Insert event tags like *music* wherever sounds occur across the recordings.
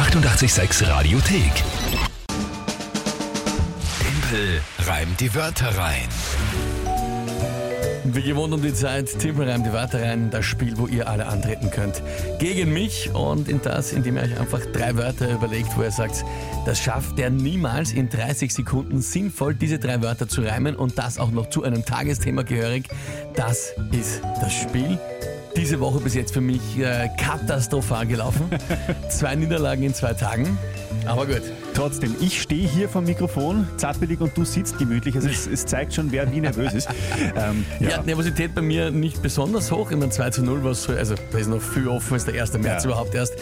886 Radiothek. Tempel reimt die Wörter rein. Wie gewohnt um die Zeit, Timpel reimt die Wörter rein, das Spiel, wo ihr alle antreten könnt. Gegen mich und in das, indem ihr euch einfach drei Wörter überlegt, wo ihr sagt, das schafft der niemals in 30 Sekunden sinnvoll, diese drei Wörter zu reimen und das auch noch zu einem Tagesthema gehörig. Das ist das Spiel. Diese Woche bis jetzt für mich äh, katastrophal gelaufen. *laughs* zwei Niederlagen in zwei Tagen. Aber gut. Trotzdem, ich stehe hier vom Mikrofon, zappelig und du sitzt gemütlich. Also es, es zeigt schon, wer wie nervös ist. *laughs* Ähm, Ja. Nervosität bei mir nicht besonders hoch. Ich meine, 2 zu 0 war so, also da ist noch viel offen, ist der 1. März Ja. überhaupt erst.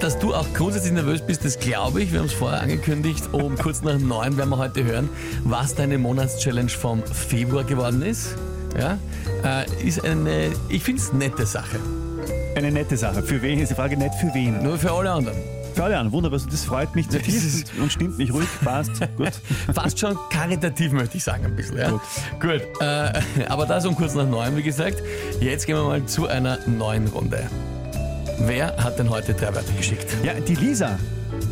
Dass du auch grundsätzlich nervös bist, das glaube ich. Wir haben es vorher angekündigt. Um kurz nach neun werden wir heute hören, was deine Monatschallenge vom Februar geworden ist. Ja, äh, ist eine, ich finde es nette Sache. Eine nette Sache. Für wen ist die Frage nicht für wen? Nur für alle anderen. Für alle anderen, wunderbar. Also Das freut mich zutiefst und stimmt mich ruhig. Passt. *laughs* Gut. Fast schon karitativ, möchte ich sagen, ein bisschen. Ja? Gut. Gut. äh, *laughs* aber das um kurz nach neun, wie gesagt. Jetzt gehen wir mal zu einer neuen Runde. Wer hat denn heute drei Wörter geschickt? Ja, die Lisa,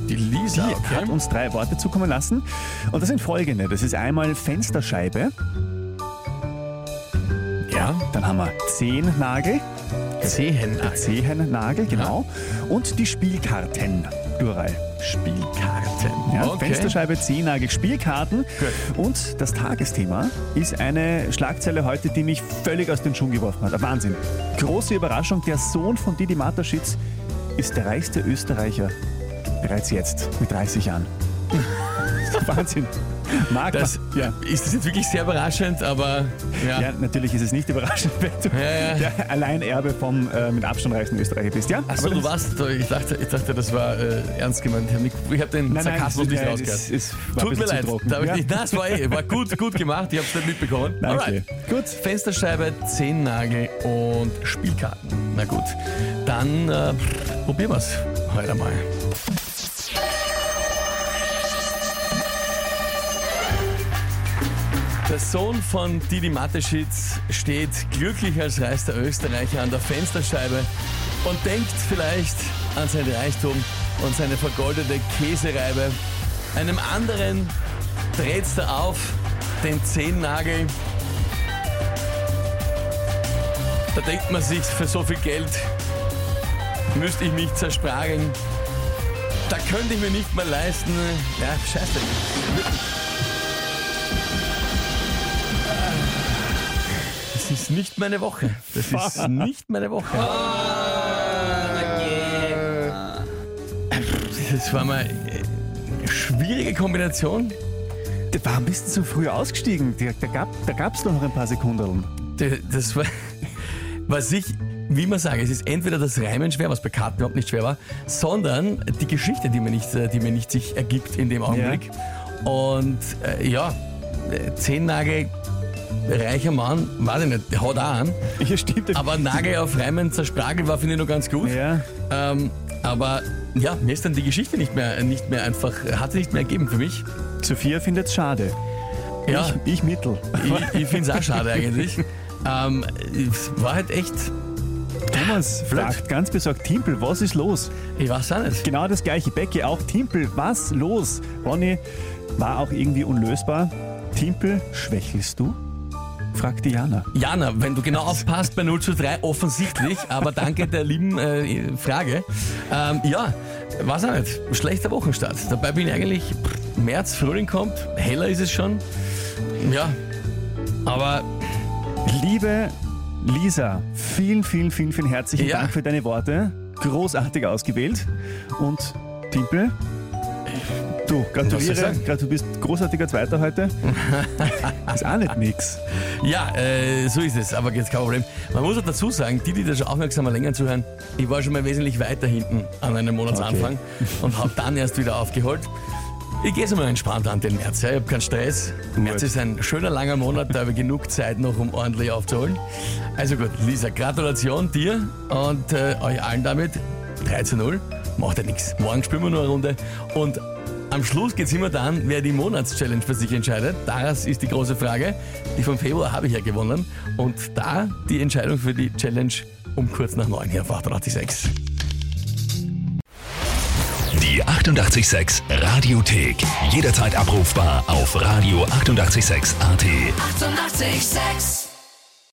Die Lisa, die hat uns drei Worte zukommen lassen. Und das sind folgende. Das ist einmal Fensterscheibe, Ja, dann haben wir Zehennagel, Zehennagel. Zehennagel, genau. Und die Spielkarten, Plural. Spielkarten. Ja, okay. Fensterscheibe, Zehennagel, Spielkarten. Gut. Und das Tagesthema ist eine Schlagzeile heute, die mich völlig aus den Schuhen geworfen hat. Wahnsinn. Große Überraschung, der Sohn von Didi Mataschitz ist der reichste Österreicher bereits jetzt mit 30 Jahren. *laughs* Wahnsinn. Marc, Das, ja. Ist das jetzt wirklich sehr überraschend, aber ja. Ja, natürlich ist es nicht überraschend, wenn du Ja, der Alleinerbe vom äh, mit Abstand reichsten Österreicher bist, ja? Achso, du das- warst, ich dachte, ich dachte, das war äh, ernst gemeint. Ich habe den Nein, nein, Sarkasmus das- nicht nein, rausgehört. es- es Tut mir leid. Da ich nicht, nein, es war, eh- war gut, gut gemacht. Ich habe es nicht mitbekommen. Nein, okay. Alright. Gut. Fensterscheibe, Zehennagel und Spielkarten. Na gut, dann äh, probieren wir es heute mal. Der Sohn von Didi Mateschitz steht glücklich als reichster Österreicher an der Fensterscheibe und denkt vielleicht an sein Reichtum und seine vergoldete Käsereibe. Einem anderen dreht er auf den Zehennagel. Da denkt man sich, für so viel Geld müsste ich mich zersprachen. Da könnte ich mir nicht mehr leisten. Ja, scheiße. Ist nicht meine Woche. Das ist nicht meine Woche. Das war mal eine schwierige Kombination. Warum bist du so früh ausgestiegen? Da, da gab es da gab's doch noch ein paar Sekunden. Das war, was ich, wie man sagen, es ist entweder das Reimen schwer, was bei Karten überhaupt nicht schwer war, sondern die Geschichte, die mir nicht, die mir nicht sich ergibt in dem Augenblick. Und äh, ja, äh, Zehennagel, reicher Mann, weiß ich nicht, haut auch an. *laughs* Ja, stimmt. Aber Nagel auf Reimen zerspragelt war, finde ich, noch ganz gut. ja, Ähm, aber ja, mir ist dann die Geschichte nicht mehr, nicht mehr einfach, hat sie nicht mehr ergeben für mich. Sophia findet es schade. Ja, Ich, ich mittel. ich, ich finde es auch schade eigentlich. *laughs* ähm, es war halt echt, Thomas fragt ganz besorgt, Timpel, was ist los? ich weiß auch nicht. Genau das gleiche. Becky auch, Timpel, was los? Ronny war auch irgendwie unlösbar. Timpel, schwächelst du? Fragt die Jana. Jana, wenn du genau aufpasst bei 0 zu 3, offensichtlich, aber danke der lieben äh, Frage. Ähm, ja, weiß auch nicht, schlechter Wochenstart. Dabei bin ich eigentlich, pff, März, Frühling kommt, heller ist es schon. Ja, aber Liebe Lisa, vielen, vielen, vielen, vielen herzlichen Ja. Dank für deine Worte. Großartig ausgewählt. Und Timpel, du, gratuliere. du bist großartiger Zweiter heute. *laughs* ist auch nicht nix. Ja, äh, so ist es, aber jetzt kein Problem. Man muss auch dazu sagen, die, die da schon aufmerksamer länger zuhören, ich war schon mal wesentlich weiter hinten an einem Monatsanfang und habe dann erst wieder aufgeholt. Ich gehe so mal entspannt an den März. Ja. Ich habe keinen Stress. März ist ein schöner langer Monat, da habe ich genug Zeit noch, um ordentlich aufzuholen. Also gut, Lisa, Gratulation dir und äh, euch allen damit. 3 zu 0, macht ja nichts. Morgen spielen wir nur eine Runde und am Schluss geht es immer dann, wer die Monatschallenge für sich entscheidet. Das ist die große Frage. Die vom Februar habe ich ja gewonnen. Und da die Entscheidung für die Challenge um kurz nach neun hier auf 886. 886 Radiothek. Jederzeit abrufbar auf radio886.at. 886! 886